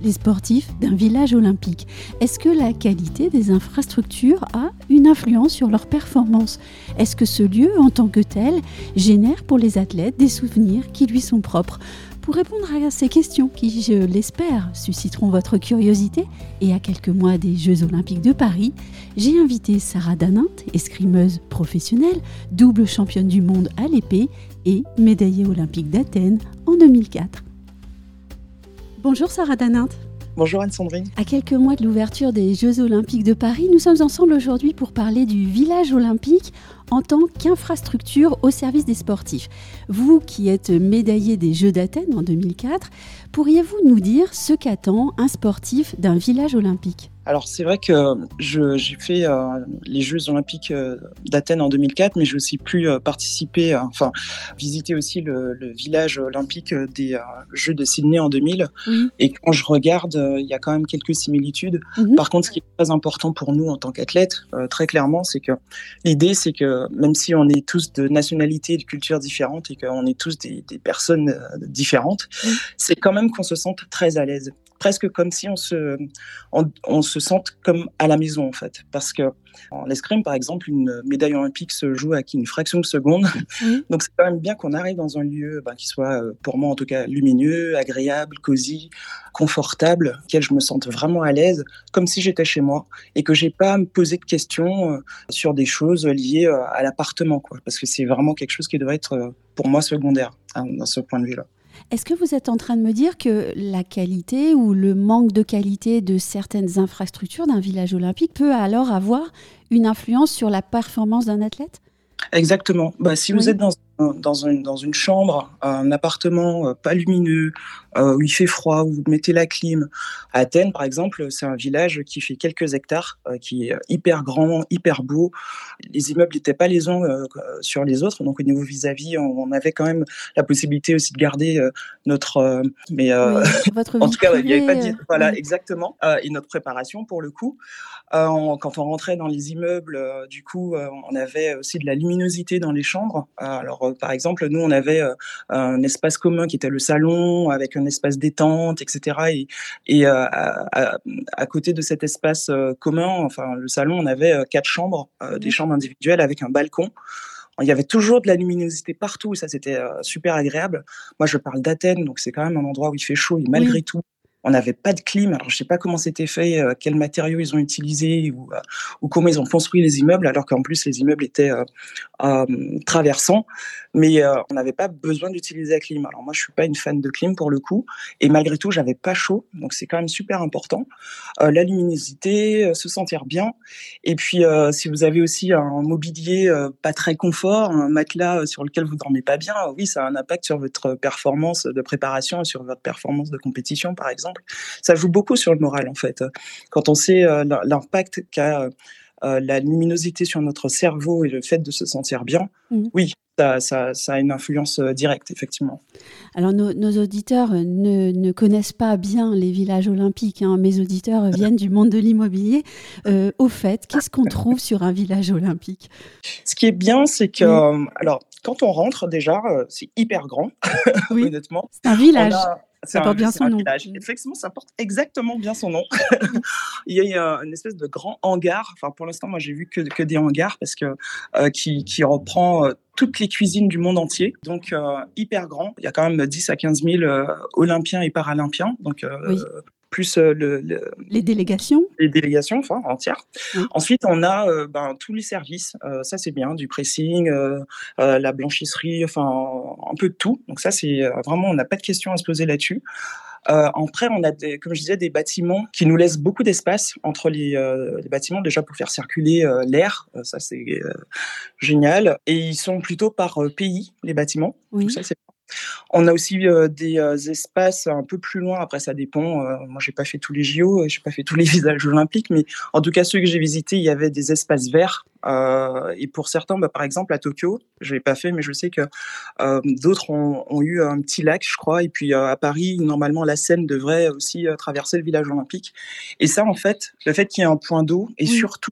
les sportifs d'un village olympique. Est-ce que la qualité des infrastructures a une influence sur leur performance? Est-ce que ce lieu, en tant que tel, génère pour les athlètes des souvenirs qui lui sont propres? Pour répondre à ces questions qui, je l'espère, susciteront votre curiosité et à quelques mois des Jeux olympiques de Paris, j'ai invité Sarah Danint, escrimeuse professionnelle, double championne du monde à l'épée et médaillée olympique d'Athènes en 2004. Bonjour Sarah Danint. Bonjour Anne-Sandrine. À quelques mois de l'ouverture des Jeux Olympiques de Paris, nous sommes ensemble aujourd'hui pour parler du village olympique en tant qu'infrastructure au service des sportifs. Vous qui êtes médaillé des Jeux d'Athènes en 2004, pourriez-vous nous dire ce qu'attend un sportif d'un village olympique? Alors c'est vrai que j'ai fait euh, les Jeux olympiques euh, d'Athènes en 2004, mais j'ai aussi pu euh, participer, enfin visiter aussi le, village olympique des Jeux de Sydney en 2000. Et quand je regarde, il y a quand même quelques similitudes. Mhm. Par contre, ce qui est très important pour nous en tant qu'athlètes, très clairement, c'est que l'idée, c'est que même si on est tous de nationalités et de cultures différentes et qu'on est tous des, personnes différentes, c'est quand même qu'on se sente très à l'aise presque comme si on se, on, se sente comme à la maison en fait. Parce que en escrime, par exemple, une médaille olympique se joue avec une fraction de seconde. Donc c'est quand même bien qu'on arrive dans un lieu ben, qui soit, euh, pour moi en tout cas, lumineux, agréable, cosy, confortable, auquel je me sente vraiment à l'aise, comme si j'étais chez moi, et que j'ai pas à me poser de questions euh, sur des choses liées euh, à l'appartement, quoi. Parce que c'est vraiment quelque chose qui devrait être pour moi secondaire hein, dans ce point de vue-là. Est-ce que vous êtes en train de me dire que la qualité ou le manque de qualité de certaines infrastructures d'un village olympique peut alors avoir une influence sur la performance d'un athlète? Exactement. Bah, si vous êtes dans dans une, dans une chambre, un appartement euh, pas lumineux, euh, où il fait froid, où vous mettez la clim. À Athènes, par exemple, c'est un village qui fait quelques hectares, euh, qui est hyper grand, hyper beau. Les immeubles n'étaient pas les uns sur les autres, donc au niveau vis-à-vis, on, avait quand même la possibilité aussi de garder notre... mais votre en tout cas, il n'y avait pas de... Voilà, exactement. et notre préparation, pour le coup. Quand on rentrait dans les immeubles, du coup, on avait aussi de la luminosité dans les chambres. alors, euh, par exemple, nous, on avait euh, un espace commun qui était le salon avec un espace détente, etc. Et, euh, à, côté de cet espace commun, enfin le salon, on avait quatre chambres, des chambres individuelles avec un balcon. Il y avait toujours de la luminosité partout, ça c'était super agréable. Moi je parle d'Athènes, donc c'est quand même un endroit où il fait chaud et malgré tout, on n'avait pas de clim. Alors, je ne sais pas comment c'était fait, euh, quels matériaux ils ont utilisés ou, euh, ou, comment ils ont construit les immeubles, alors qu'en plus, les immeubles étaient euh, traversants. Mais on n'avait pas besoin d'utiliser la clim. Alors, moi, je ne suis pas une fan de clim pour le coup. Et malgré tout, j'avais pas chaud. Donc, c'est quand même super important. la luminosité, se sentir bien. Et puis, si vous avez aussi un mobilier pas très confort, un matelas sur lequel vous dormez pas bien, oui, ça a un impact sur votre performance de préparation et sur votre performance de compétition, par exemple. Ça joue beaucoup sur le moral, en fait. Quand on sait euh, l'impact qu'a euh, la luminosité sur notre cerveau et le fait de se sentir bien, mmh. oui, ça, a une influence euh, directe, effectivement. Alors, nos, auditeurs ne, connaissent pas bien les villages olympiques. Hein. Mes auditeurs viennent du monde de l'immobilier. au fait, qu'est-ce qu'on trouve sur un village olympique? Ce qui est bien, c'est que, alors, quand on rentre, déjà, c'est hyper grand, honnêtement. C'est un village. Ça porte bien son nom. Effectivement, ça porte exactement bien son nom. il y a une espèce de grand hangar. Enfin, pour l'instant, moi, j'ai vu que, que, des hangars parce que euh, qui, qui, reprend euh, toutes les cuisines du monde entier. Donc, euh, hyper grand. Il y a quand même 10 à 15 000 Olympiens et Paralympiens. Donc, oui plus le, les délégations. Les délégations, enfin, entières. Ensuite, on a ben, tous les services. ça, c'est bien, du pressing, la blanchisserie, enfin, un peu de tout. Donc ça, c'est vraiment, on n'a pas de questions à se poser là-dessus. Euh, après, on a, des, comme je disais, des bâtiments qui nous laissent beaucoup d'espace entre les, les, bâtiments, déjà pour faire circuler l'air. ça, c'est génial. Et ils sont plutôt par pays, les bâtiments. Oui. ça, c'est on a aussi des espaces un peu plus loin. Après, ça dépend. moi, j'ai pas fait tous les JO, j'ai pas fait tous les visages olympiques, mais en tout cas, ceux que j'ai visités, il y avait des espaces verts. et pour certains, bah, par exemple, à Tokyo, je l'ai pas fait, mais je sais que d'autres ont, eu un petit lac, je crois. Et puis à Paris, normalement, la Seine devrait aussi traverser le village olympique. Et ça, en fait, le fait qu'il y ait un point d'eau et surtout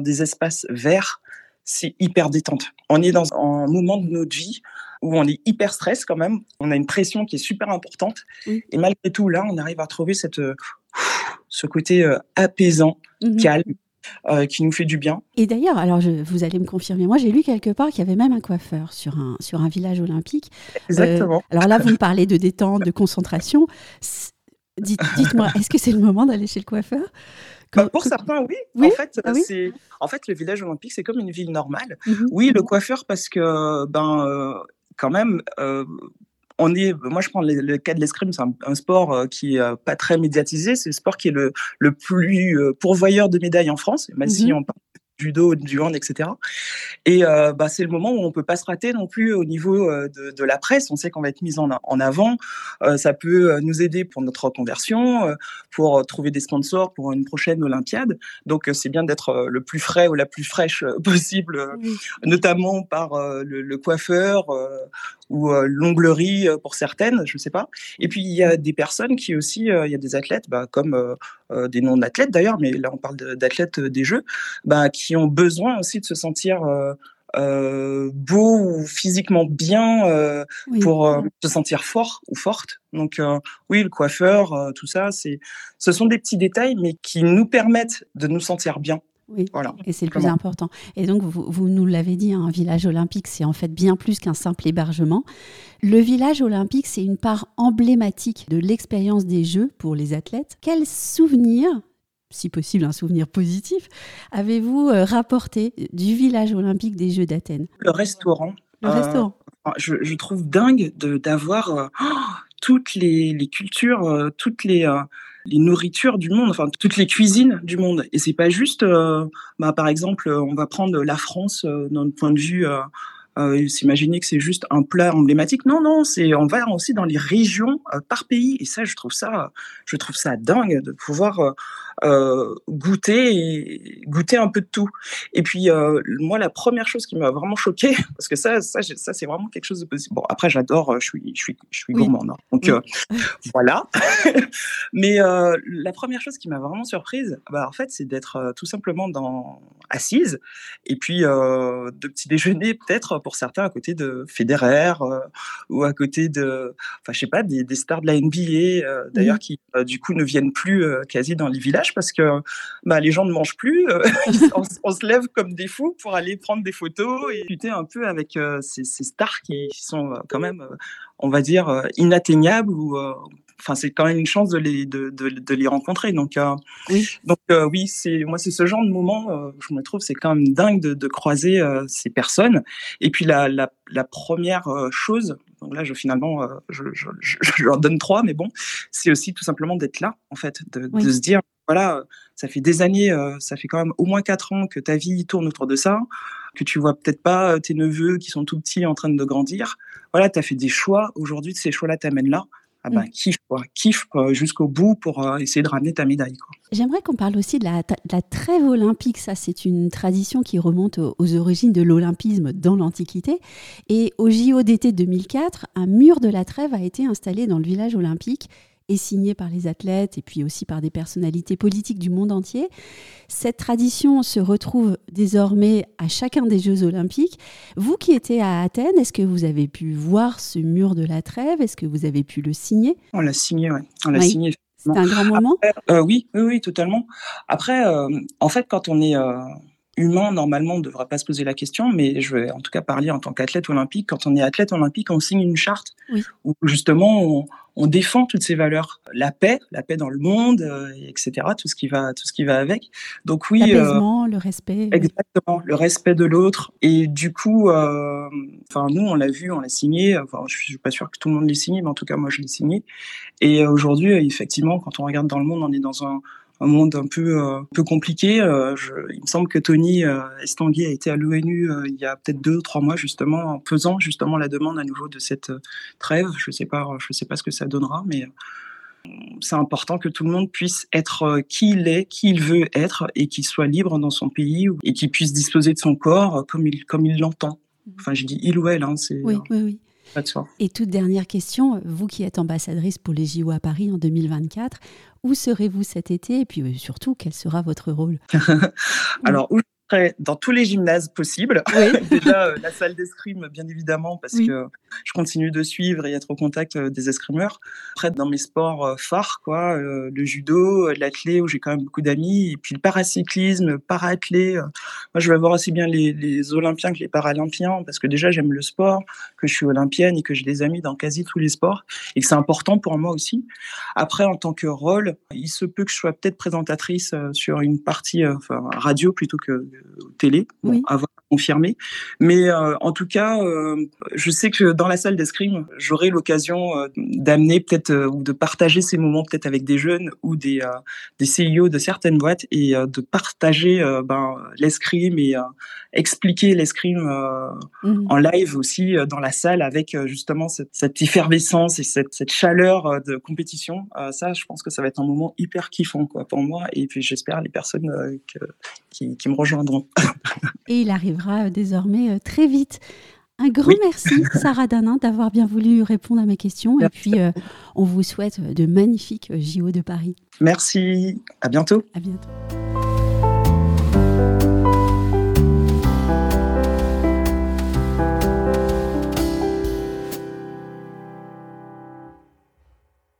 des espaces verts, c'est hyper détente. On est dans un moment de notre vie où on est hyper stress quand même. On a une pression qui est super importante. Et malgré tout, là, on arrive à trouver cette, ce côté apaisant, mmh calme, euh, qui nous fait du bien. Et d'ailleurs, alors je, vous allez me confirmer, moi j'ai lu quelque part qu'il y avait même un coiffeur sur un, sur un village olympique. Exactement. Euh, alors là, vous me parlez de détente, de concentration. Dites, moi est-ce que c'est le moment d'aller chez le coiffeur? Bah, pour certains, oui. En, fait, ah en fait, le village olympique, c'est comme une ville normale. Mhm. Oui, le coiffeur, parce que, ben, euh, quand même, on est, moi je prends le, cas de l'escrime, c'est un, sport euh, qui est euh, pas très médiatisé, c'est le sport qui est le, le plus euh, pourvoyeur de médailles en France, même si mmh on parle judo, du hand, etc. Et euh, bah, c'est le moment où on peut pas se rater non plus au niveau euh, de, la presse. On sait qu'on va être mis en, en avant. Euh, ça peut nous aider pour notre reconversion, pour trouver des sponsors pour une prochaine Olympiade. Donc c'est bien d'être le plus frais ou la plus fraîche possible, notamment par le, coiffeur ou l'onglerie pour certaines, je sais pas. Et puis il y a des personnes qui aussi, il y a des athlètes, bah, comme des non-athlètes d'ailleurs, mais là on parle d'athlètes des Jeux, bah, qui ont besoin aussi de se sentir euh, euh, beau ou physiquement bien euh, pour se sentir fort ou forte. Donc oui, le coiffeur, tout ça, c'est, ce sont des petits détails, mais qui nous permettent de nous sentir bien. Oui, voilà, et c'est le plus important. Et donc, vous, vous nous l'avez dit, hein, un village olympique, c'est en fait bien plus qu'un simple hébergement. Le village olympique, c'est une part emblématique de l'expérience des Jeux pour les athlètes. Quels souvenirs si possible un souvenir positif, avez-vous euh, rapporté du village olympique des Jeux d'Athènes? Le restaurant. Le restaurant. Euh, je, trouve dingue d'avoir euh, toutes les, cultures, toutes les, les nourritures du monde, enfin toutes les cuisines du monde. Et c'est pas juste, bah, par exemple, on va prendre la France d'un point de vue euh, s'imaginer que c'est juste un plat emblématique. Non, non, c'est on va aussi dans les régions euh, par pays. Et ça, je trouve ça, je trouve ça dingue de pouvoir euh, euh goûter et goûter un peu de tout. Et puis moi, la première chose qui m'a vraiment choquée, parce que ça, ça, ça c'est vraiment quelque chose de positif. Bon, après, j'adore, je suis, je suis, je suis gourmande. Hein. donc voilà. Mais la première chose qui m'a vraiment surprise, bah, en fait, c'est d'être tout simplement dans assise et puis de petit déjeuner peut-être pour certains à côté de Federer euh, ou à côté de, enfin je sais pas, des, stars de la NBA euh, d'ailleurs qui euh, du coup ne viennent plus quasi dans les villages parce que bah, les gens ne mangent plus, on, se lève comme des fous pour aller prendre des photos et discuter un peu avec ces, stars qui, sont quand même, on va dire, inatteignables ou enfin c'est quand même une chance de les de, de, les rencontrer donc oui. donc oui c'est moi c'est ce genre de moment je me trouve c'est quand même dingue de, de croiser ces personnes et puis la, la, la première chose donc là je finalement je, je, je, leur donne trois mais bon c'est aussi tout simplement d'être là en fait de, de se dire voilà ça fait des années ça fait quand même au moins quatre ans que ta vie tourne autour de ça que tu vois peut-être pas tes neveux qui sont tout petits en train de grandir. Voilà tu as fait des choix. Aujourd'hui ces choix là t'amènent là ah bah, kiffe, quoi. kiffe jusqu'au bout pour euh, essayer de ramener ta médaille. J'aimerais qu'on parle aussi de la, la, trêve olympique. Ça, c'est une tradition qui remonte aux, origines de l'olympisme dans l'Antiquité. Et au JO d'été 2004, un mur de la trêve a été installé dans le village olympique et signé par les athlètes et puis aussi par des personnalités politiques du monde entier. Cette tradition se retrouve désormais à chacun des Jeux olympiques. Vous qui étiez à Athènes, est-ce que vous avez pu voir ce mur de la trêve? Est-ce que vous avez pu le signer? On l'a signé, oui. On l'a signé. C'est un grand moment? Euh, oui, oui, oui, totalement. Après, euh, en fait, quand on est... Euh, humain, normalement, on ne devrait pas se poser la question, mais je vais en tout cas parler en tant qu'athlète olympique. Quand on est athlète olympique, on signe une charte où justement on, défend toutes ces valeurs, la paix, la paix dans le monde, euh, etc. Tout ce qui va, tout ce qui va avec. Donc oui, euh, l'apaisement, le respect. Exactement, le respect de l'autre. Et du coup, euh, enfin nous, on l'a vu, on l'a signé. Enfin, je suis pas sûr que tout le monde l'ait signé, mais en tout cas moi, je l'ai signé. Et aujourd'hui, effectivement, quand on regarde dans le monde, on est dans un un monde un peu, euh, peu compliqué. Euh, il me semble que Tony euh, Estanguet a été à l'ONU il y a peut-être deux ou trois mois justement en faisant justement la demande à nouveau de cette trêve. Je sais pas, je sais pas ce que ça donnera, mais c'est important que tout le monde puisse être qui il est, qui il veut être, et qu'il soit libre dans son pays et qu'il puisse disposer de son corps comme il comme il l'entend. Mmh. Enfin, je dis il ou elle. Hein, c'est, oui, oui, oui. Et toute dernière question, vous qui êtes ambassadrice pour les JO à Paris en 2024, où serez-vous cet été? Et puis euh, surtout, quel sera votre rôle? Alors, où dans tous les gymnases possibles. Déjà, la salle d'escrime, bien évidemment, parce que je continue de suivre et être au contact des escrimeurs. Après, dans mes sports phares, quoi, le judo, l'athlé, où j'ai quand même beaucoup d'amis, et puis le paracyclisme, paraathlé. Moi, je vais voir aussi bien les, les Olympiens que les Paralympiens, parce que déjà, j'aime le sport, que je suis olympienne et que j'ai des amis dans quasi tous les sports, et que c'est important pour moi aussi. Après, en tant que rôle, il se peut que je sois peut-être présentatrice sur une partie, enfin, radio plutôt que télé, bon, à voir confirmé. Mais en tout cas, je sais que dans la salle d'escrime, j'aurai l'occasion d'amener peut-être ou de partager ces moments peut-être avec des jeunes ou des, des CIO de certaines boîtes et de partager ben, l'escrime et expliquer l'escrime mmh. en live aussi dans la salle avec justement cette, effervescence et cette, cette, chaleur de compétition. ça, je pense que ça va être un moment hyper kiffant quoi, pour moi et puis j'espère les personnes qui, qui me rejoindront. et il arrivera désormais très vite. Un grand merci, Sarah Danin, d'avoir bien voulu répondre à mes questions. Et puis, euh, on vous souhaite de magnifiques JO de Paris. Merci. À bientôt. À bientôt.